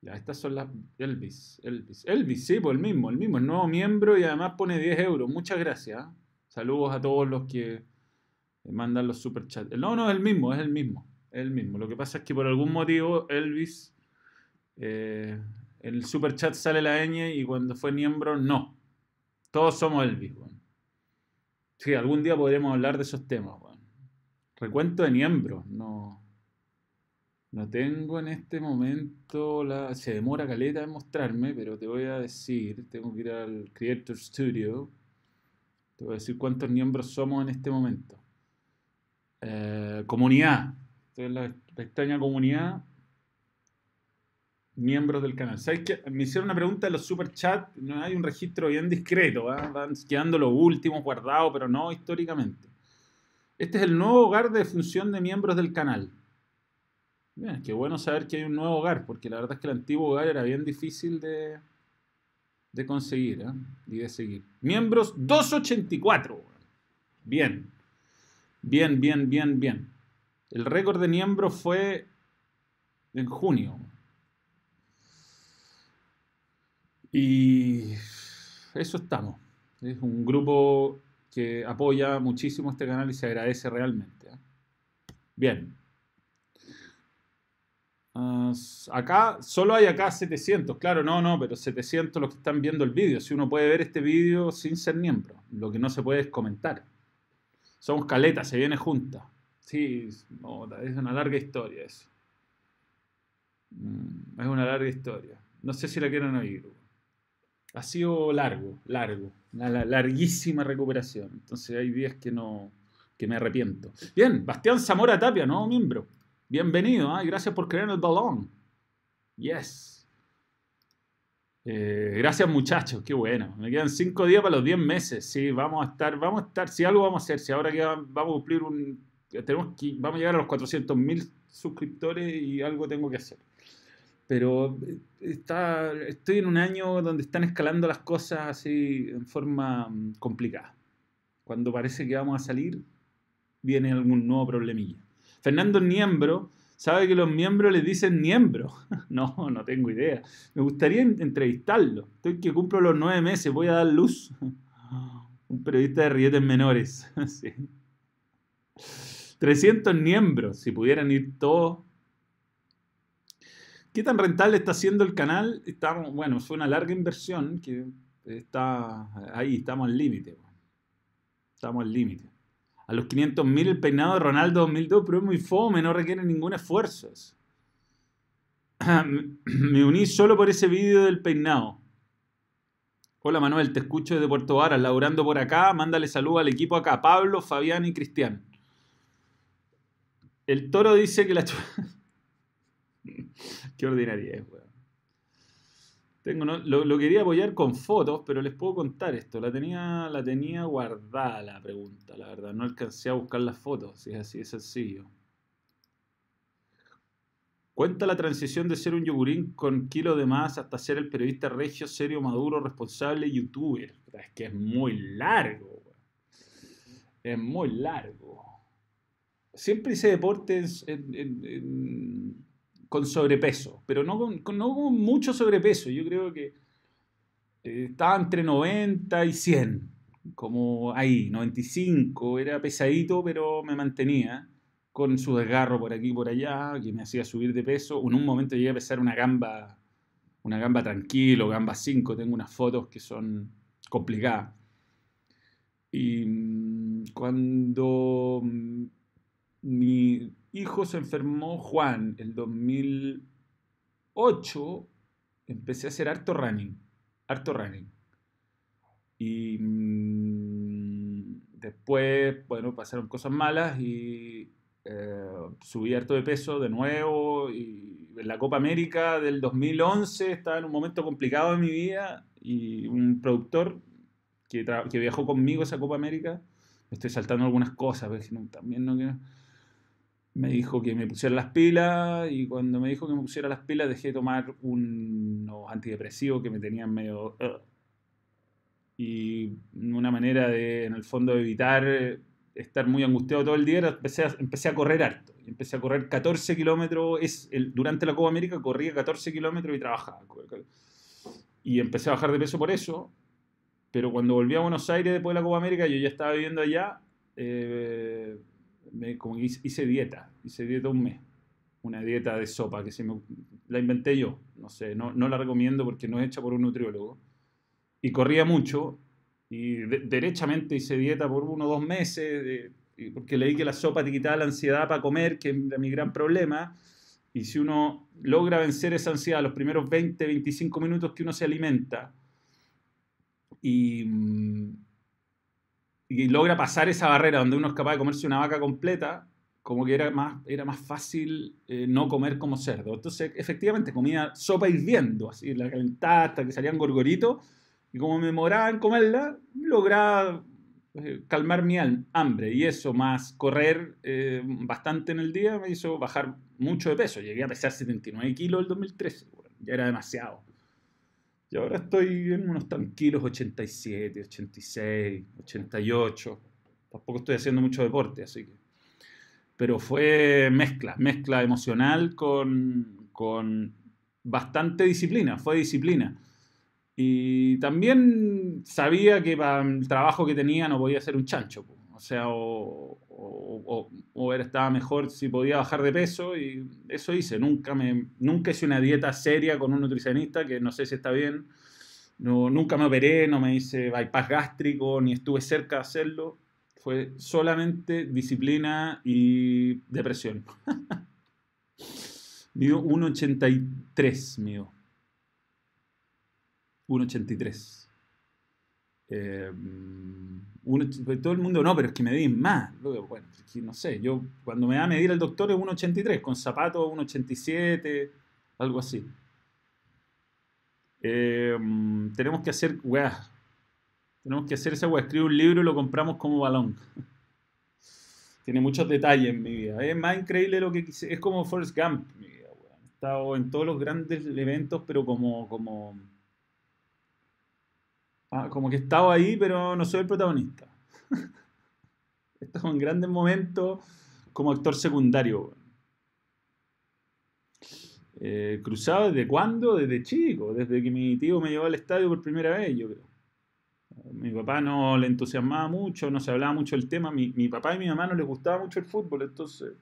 Ya, estas son las... Elvis, Elvis. Elvis, sí, pues el mismo, el mismo, el nuevo miembro y además pone 10 euros. Muchas gracias. Saludos a todos los que mandan los superchats. No, no, es el mismo, es el mismo. Es el mismo. Lo que pasa es que por algún motivo Elvis eh, el super chat sale la ñ y cuando fue miembro, no. Todos somos Elvis, weón. Sí, algún día podremos hablar de esos temas. Recuento de miembros, no. No tengo en este momento la. Se demora caleta en mostrarme, pero te voy a decir. Tengo que ir al Creator Studio. Te voy a decir cuántos miembros somos en este momento. Eh, comunidad. Estoy la pestaña comunidad miembros del canal. ¿Sabes qué? Me hicieron una pregunta en los superchats. No hay un registro bien discreto. ¿ah? Van quedando los últimos guardados, pero no históricamente. Este es el nuevo hogar de función de miembros del canal. Bien, qué bueno saber que hay un nuevo hogar, porque la verdad es que el antiguo hogar era bien difícil de, de conseguir ¿ah? y de seguir. Miembros 284. Bien. Bien, bien, bien, bien. El récord de miembros fue en junio. Y eso estamos. Es un grupo que apoya muchísimo este canal y se agradece realmente. ¿eh? Bien. Acá, solo hay acá 700. Claro, no, no, pero 700 los que están viendo el vídeo. Si uno puede ver este vídeo sin ser miembro. Lo que no se puede es comentar. Somos caletas, se viene junta. Sí, no, es una larga historia eso. Mm, Es una larga historia. No sé si la quieren oír. Ha sido largo, largo. Una la- larguísima recuperación. Entonces hay días que no que me arrepiento. Bien, Bastián Zamora Tapia, nuevo miembro. Bienvenido, y gracias por creer en el balón. Yes. Eh, gracias muchachos, qué bueno. Me quedan cinco días para los 10 meses. Sí, vamos a estar, vamos a estar, si algo vamos a hacer, si ahora que va- vamos a cumplir un, tenemos que, vamos a llegar a los 400 mil suscriptores y algo tengo que hacer. Pero eh, está, estoy en un año donde están escalando las cosas así en forma mm, complicada. Cuando parece que vamos a salir, viene algún nuevo problemilla. Fernando Niembro sabe que los miembros les dicen miembros. No, no tengo idea. Me gustaría en- entrevistarlo. Estoy que cumplo los nueve meses, voy a dar luz. Un periodista de rilletes menores. Sí. 300 miembros, si pudieran ir todos. ¿Qué tan rentable está haciendo el canal? Estamos, bueno, fue una larga inversión que está ahí, estamos al límite. Estamos al límite. A los 500.000 el peinado de Ronaldo 2002, pero es muy fome, no requiere ningún esfuerzo. Me uní solo por ese vídeo del peinado. Hola Manuel, te escucho desde Puerto Varas, laburando por acá. Mándale salud al equipo acá, Pablo, Fabián y Cristian. El toro dice que la... Qué ordinaria es, weón. Tengo, lo quería apoyar con fotos, pero les puedo contar esto. La tenía, la tenía guardada la pregunta, la verdad. No alcancé a buscar las fotos, si es así de sencillo. Cuenta la transición de ser un yogurín con kilo de más hasta ser el periodista regio, serio, maduro, responsable youtuber. Es que es muy largo, weón. Es muy largo. Siempre hice deportes en- en- en- con sobrepeso, pero no con, mucho sobrepeso. Yo creo que eh, estaba entre 90 y 100, como ahí, 95, era pesadito, pero me mantenía con su desgarro por aquí y por allá, que me hacía subir de peso. En un momento llegué a pesar una gamba, una gamba tranquilo, gamba 5, tengo unas fotos que son complicadas. Y mm, cuando mm, mi hijo se enfermó, Juan, el 2008, empecé a hacer harto running, harto running. Y mm, después, bueno, pasaron cosas malas y eh, subí harto de peso de nuevo. En la Copa América del 2011 estaba en un momento complicado de mi vida y un productor que, viajó conmigo a esa Copa América, me estoy saltando algunas cosas, pero también no quiero- me dijo que me pusiera las pilas y cuando me dijo que me pusiera las pilas dejé de tomar unos antidepresivos que me tenían medio... "Ugh". y una manera de, en el fondo, evitar eh, estar muy angustiado todo el día era empecé a, empecé a correr harto. Empecé a correr 14 kilómetros. Es el, durante la Copa América corría 14 kilómetros y trabajaba. Y empecé a bajar de peso por eso. Pero cuando volví a Buenos Aires después de la Copa América, yo ya estaba viviendo allá. eh, me, como hice, dieta. Hice dieta un mes. Una dieta de sopa que se me, la inventé yo. No sé, no, no la recomiendo porque no es hecha por un nutriólogo. Y corría mucho. Y de- derechamente hice dieta por uno o dos meses. de- porque leí que la sopa te quitaba la ansiedad para comer, que era mi gran problema. Y si uno logra vencer esa ansiedad los primeros 20, 25 minutos que uno se alimenta, y, mm, y logra pasar esa barrera donde uno es capaz de comerse una vaca completa, como que era más, era más fácil eh, no comer como cerdo. Entonces, efectivamente, comía sopa hirviendo, así, la calentaba hasta que salían gorgoritos, y como me moraba en comerla, lograba eh, calmar mi hambre. Y eso, más correr eh, bastante en el día, me hizo bajar mucho de peso. Llegué a pesar 79 kilos el 2013, weón, ya era demasiado. Y ahora estoy en unos tranquilos 87, 86, 88. Tampoco estoy haciendo mucho deporte, así que. Pero fue mezcla, mezcla emocional con, con bastante disciplina, fue disciplina. Y también sabía que para el trabajo que tenía no podía ser un chancho. O sea, o, o- o- o estaba mejor si podía bajar de peso y eso hice. Nunca, me, nunca hice una dieta seria con un nutricionista, que no sé si está bien. No, nunca me operé, no me hice bypass gástrico, ni estuve cerca de hacerlo. Fue solamente disciplina y depresión. Mido 1,83, mido. 1,83. Eh, pues todo el mundo no, pero es que medís más. Bueno, es que no sé, yo cuando me va a medir el doctor es 1,83, con zapatos 1,87, algo así. Eh, tenemos que hacer, weá, tenemos que hacer esa weá, escribir un libro y lo compramos como balón. Tiene muchos detalles en mi vida. Es más increíble lo que quise. Es como Forrest Gump, mi vida. He estado en todos los grandes eventos, pero como, como, Ah, como que he estado ahí, pero no soy el protagonista. He estado en grandes momentos como actor secundario. Eh, cruzado desde cuándo? Desde chico, desde que mi tío me llevó al estadio por primera vez, yo creo. Mi papá no le entusiasmaba mucho, no se hablaba mucho del tema. Mi, mi papá y mi mamá no les gustaba mucho el fútbol, entonces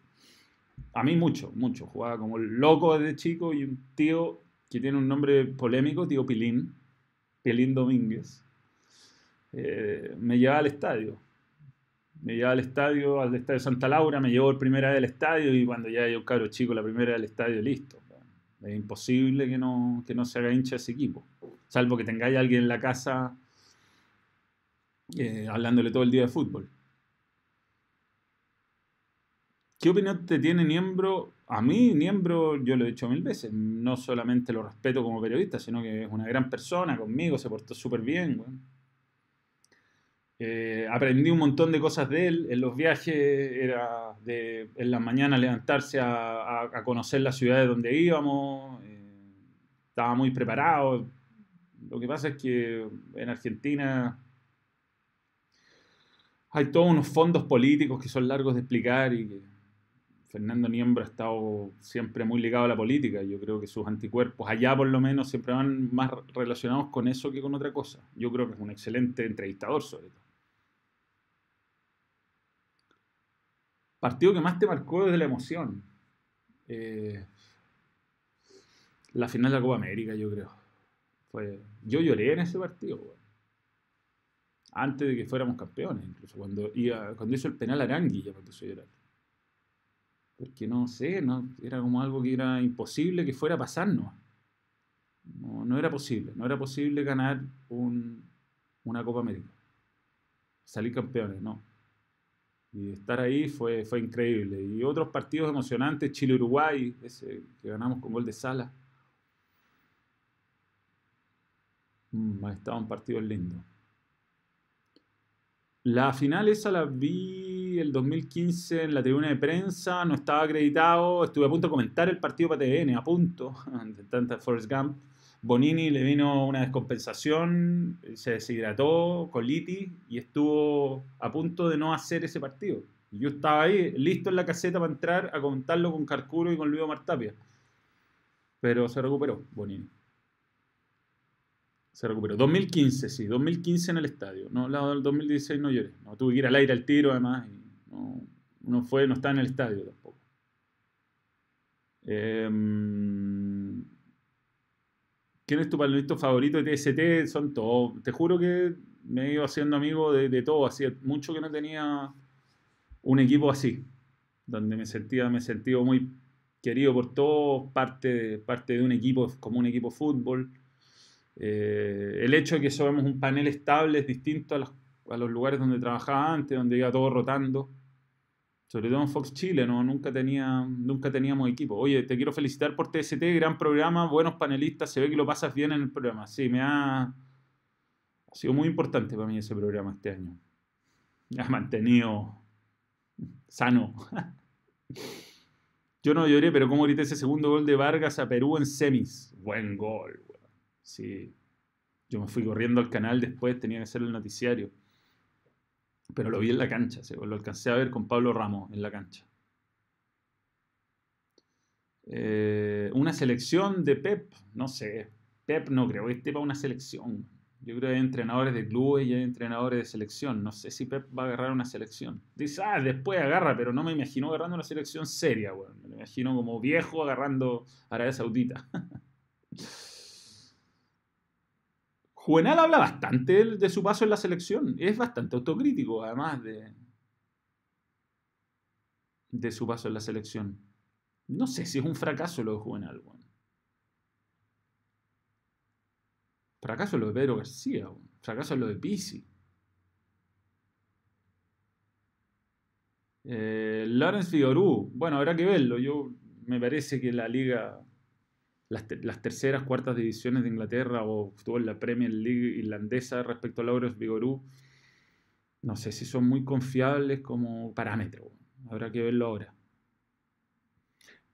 a mí mucho, mucho. Jugaba como loco desde chico y un tío que tiene un nombre polémico, tío Pilín, Pilín Domínguez, eh, me llevaba al estadio. Me llevaba al estadio, al estadio Santa Laura, me llevó el primera vez al estadio y cuando ya yo cabro chico, la primera vez al estadio, listo. Es imposible que no, que no se haga hincha ese equipo. Salvo que tengáis a alguien en la casa eh, hablándole todo el día de fútbol. ¿Qué opinión te tiene Niembro? A mí, Niembro, yo lo he dicho mil veces, no solamente lo respeto como periodista, sino que es una gran persona conmigo, se portó súper bien. Eh, aprendí un montón de cosas de él. En los viajes era de en las mañanas levantarse a, conocer las ciudades donde íbamos. Eh, estaba muy preparado. Lo que pasa es que en Argentina hay todos unos fondos políticos que son largos de explicar y que Fernando Niembro ha estado siempre muy ligado a la política. Yo creo que sus anticuerpos, allá por lo menos, siempre van más relacionados con eso que con otra cosa. Yo creo que es un excelente entrevistador, sobre todo. Partido que más te marcó desde la emoción. Eh, la final de la Copa América, yo creo. Fue, yo lloré en ese partido, Antes de que fuéramos campeones, incluso. Cuando, hizo el penal Arangui, ya me puse a llorar porque no sé, no, era como algo que era imposible que fuera a pasarnos. No, no era posible, no era posible ganar un, una Copa América. Salir campeones, no. Y estar ahí fue, fue increíble. Y otros partidos emocionantes, Chile-Uruguay, ese que ganamos con gol de sala. Mm, estaban partidos lindos. La final esa la vi el 2015 en la tribuna de prensa, no estaba acreditado, estuve a punto de comentar el partido para TVN, a punto, de tanta Forrest Gump. Bonini le vino una descompensación, se deshidrató, colitis, y estuvo a punto de no hacer ese partido. Y yo estaba ahí, listo en la caseta para entrar a comentarlo con Carcuro y con Luis Martapia. Pero se recuperó Bonini. Se recuperó. 2015, sí, 2015 en el estadio. No, lado del 2016 no lloré. No, tuve que ir al aire al tiro además. No, fue, no está en el estadio tampoco. Em, ¿Quién es tu panelista favorito de TST? Son todos. Te juro que me he ido haciendo amigo de, de todo. Hacía mucho que no tenía un equipo así, donde me sentía, me sentía muy querido por todos, parte, parte de un equipo como un equipo de fútbol. Eh, el hecho de que somos un panel estable es distinto a los, a los lugares donde trabajaba antes, donde iba todo rotando sobre todo en Fox Chile, ¿no? nunca, tenía, nunca teníamos equipo. Oye, te quiero felicitar por TST, gran programa, buenos panelistas, se ve que lo pasas bien en el programa. Sí, me ha, ha sido muy importante para mí ese programa este año. Me ha mantenido sano. Yo no lloré, pero como grité ese segundo gol de Vargas a Perú en semis. Buen gol, Sí. Yo me fui corriendo al canal después, tenía que hacer el noticiario pero lo vi en la cancha, lo alcancé a ver con Pablo Ramos en la cancha. Eh, una selección de Pep, no sé, Pep no creo que esté para una selección. Yo creo que hay entrenadores de clubes y hay entrenadores de selección. No sé si Pep va a agarrar una selección. Dice, ah, después agarra, pero no me imagino agarrando una selección seria, Me imagino como viejo agarrando Arabia Saudita. Juvenal habla bastante de, su paso en la selección. Es bastante autocrítico, además de, de su paso en la selección. No sé si es un fracaso lo de Juvenal. Fracaso lo de Pedro García. Fracaso lo de Pisi. Eh, Lawrence Figurú. Bueno, habrá que verlo. Yo me parece que la liga las, terceras, cuartas divisiones de Inglaterra o estuvo en la Premier League irlandesa respecto a Lauros Vigorú, no sé si son muy confiables como parámetro. Habrá que verlo ahora.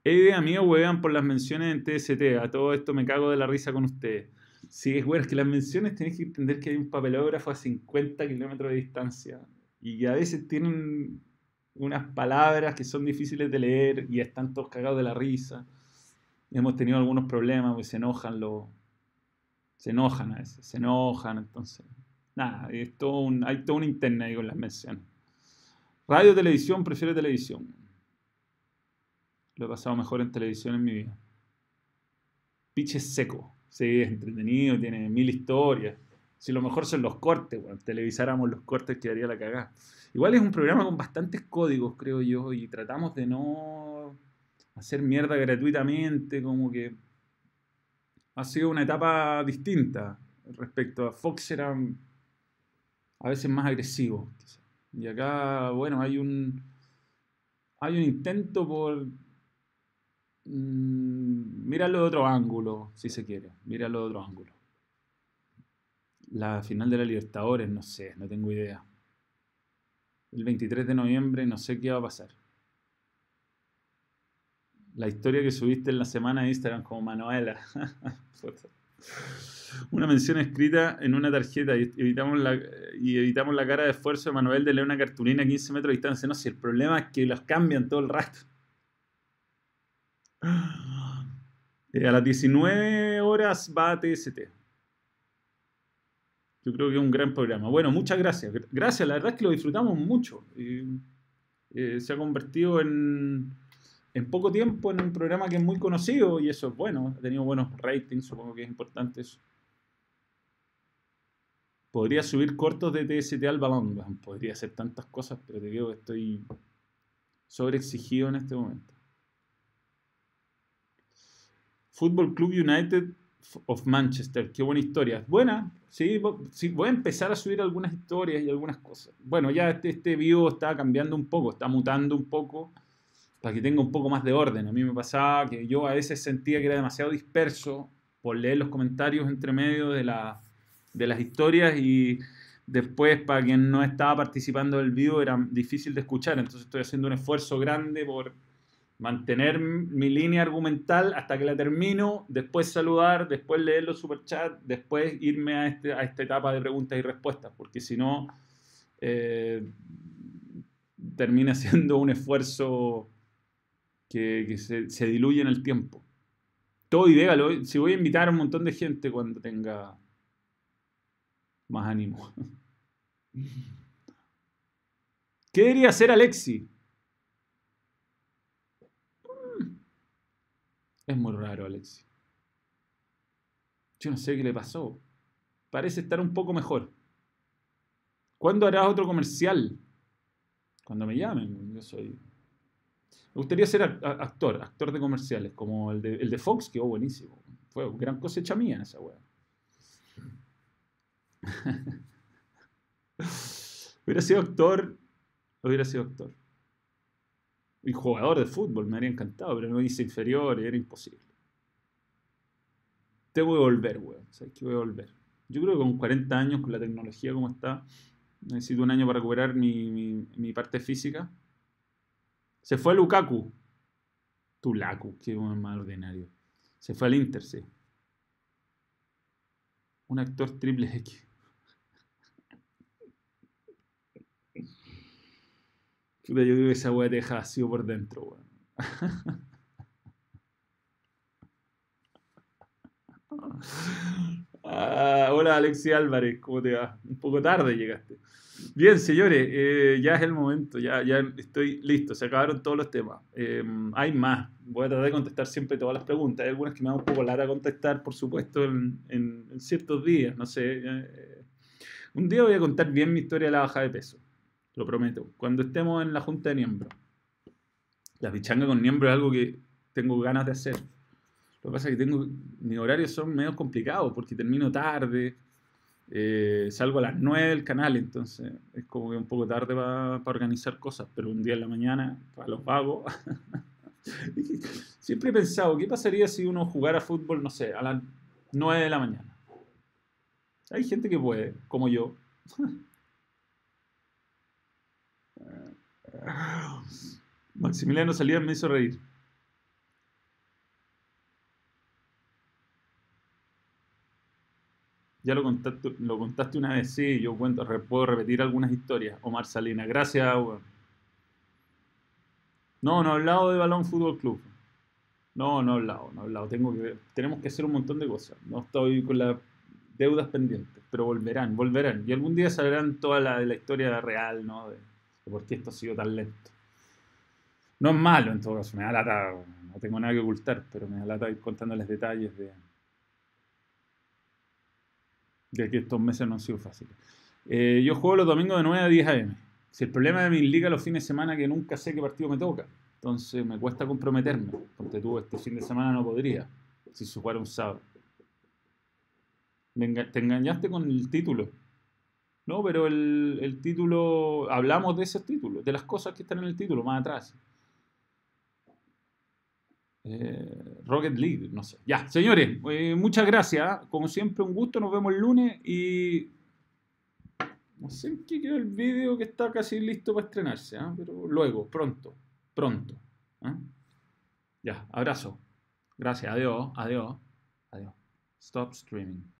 idea mía, por las menciones en TST. A todo esto me cago de la risa con ustedes. Sí, es bueno, es que las menciones tenéis que entender que hay un papelógrafo a 50 kilómetros de distancia y a veces tienen unas palabras que son difíciles de leer y están todos cagados de la risa. Hemos tenido algunos problemas, pues se enojan los... Se enojan a veces, se enojan, entonces... Nada, es todo un- hay toda una interna ahí con las menciones. Radio, televisión, prefiero televisión. Lo he pasado mejor en televisión en mi vida. Piche seco. Sí, es entretenido, tiene mil historias. Si lo mejor son los cortes, bueno, televisáramos los cortes quedaría la cagada. Igual es un programa con bastantes códigos, creo yo, y tratamos de no hacer mierda gratuitamente, como que ha sido una etapa distinta respecto a Fox era a veces más agresivo. Y acá, bueno, hay un hay un intento por mm, míralo de otro ángulo, si se quiere, míralo de otro ángulo. La final de la Libertadores, no sé, no tengo idea. El 23 de noviembre, no sé qué va a pasar. La historia que subiste en la semana de Instagram como Manuela. Una mención escrita en una tarjeta y evitamos la, y evitamos la cara de esfuerzo de Manuel de leer una cartulina a 15 metros de distancia. No, si el problema es que los cambian todo el rato. Eh, a las 19 horas va a TST. Yo creo que es un gran programa. Bueno, muchas gracias. Gr- Gracias, la verdad es que lo disfrutamos mucho. Eh, se ha convertido en, en poco tiempo en un programa que es muy conocido y eso es bueno. Ha tenido buenos ratings, supongo que es importante eso. Podría subir cortos de TST al balón. Podría hacer tantas cosas, pero te digo que estoy sobreexigido en este momento. Football Club United of Manchester. Qué buena historia. Buena. Sí, sí, voy a empezar a subir algunas historias y algunas cosas. Bueno, ya este, este video está cambiando un poco, está mutando un poco para que tenga un poco más de orden. A mí me pasaba que yo a veces sentía que era demasiado disperso por leer los comentarios entre medio de, la, de las historias y después para quien no estaba participando del video era difícil de escuchar. Entonces estoy haciendo un esfuerzo grande por mantener mi línea argumental hasta que la termino, después saludar, después leer los superchats, después irme a, este, a esta etapa de preguntas y respuestas, porque si no, eh, termina siendo un esfuerzo que, que se, se diluye en el tiempo. Todo Vega, si voy a invitar a un montón de gente cuando tenga más ánimo. ¿Qué debería hacer Alexi? Es muy raro, Alexi. Yo no sé qué le pasó. Parece estar un poco mejor. ¿Cuándo harás otro comercial? Cuando me llamen. Yo soy. Me gustaría ser ac- a- actor, actor de comerciales, como el de, el de Fox, que oh, buenísimo. Fue gran cosecha mía esa weá. hubiera sido actor, hubiera sido actor. Y jugador de fútbol, me habría encantado, pero no hice inferior y era imposible. Tengo que volver, weón. ¿Sabes voy a volver? Yo creo que con 40 años, con la tecnología como está, necesito un año para recuperar mi parte física. Se fue Lukaku. Tulaku, qué mal ordinario. Se fue al Inter, sí. Un actor triple X. Yo digo que esa weá te deja vacío por dentro, weón. Ah, hola Alexi Álvarez, ¿cómo te va? Un poco tarde llegaste. Bien, señores, eh, ya es el momento, ya, ya estoy listo, se acabaron todos los temas. Eh, hay más, voy a tratar de contestar siempre todas las preguntas. Hay algunas que me dan un poco lata contestar, por supuesto, en ciertos días, no sé. eh, un día voy a contar bien mi historia de la baja de peso, lo prometo, cuando estemos en la junta de miembros. La pichanga con miembros es algo que tengo ganas de hacer. Lo que pasa es que tengo, mis horarios son medio complicados porque termino tarde, eh, salgo a las 9 del canal, entonces es como que un poco tarde para organizar cosas, pero un día en la mañana, para los vagos. Siempre he pensado, ¿qué pasaría si uno jugara fútbol, no sé, a las 9 de la mañana? Hay gente que puede, como yo. Maximiliano Salinas me hizo reír. Ya lo contaste, lo contaste una vez, sí, yo cuento, puedo repetir algunas historias. Omar Salinas, gracias. No, no he hablado de Balón Fútbol Club. No, no he hablado, no he hablado. Tengo tenemos que hacer un montón de cosas. No estoy con las deudas pendientes, pero volverán, volverán. Y algún día sabrán toda la, la historia real, ¿no? De, de por qué esto ha sido tan lento. No es malo en todo caso, me da lata, no tengo nada que ocultar, pero me da lata ir contándoles detalles de, de que estos meses no han sido fáciles. Eh, yo juego los domingos de 9 a 10 am. Si el problema de mi liga los fines de semana es que nunca sé qué partido me toca. Entonces me cuesta comprometerme. Porque tú este fin de semana no podría. Si se un sábado. Enga- te engañaste con el título. No, pero el, el título. Hablamos de esos títulos, de las cosas que están en el título, más atrás. Eh, Rocket League, no sé. Ya, señores, eh, muchas gracias. ¿ah? Como siempre, un gusto. Nos vemos el lunes y. No sé en qué quedó el vídeo que está casi listo para estrenarse, ¿ah? pero luego, pronto, pronto. ¿ah? Ya, abrazo. Gracias, adiós, adiós, adiós. Stop streaming.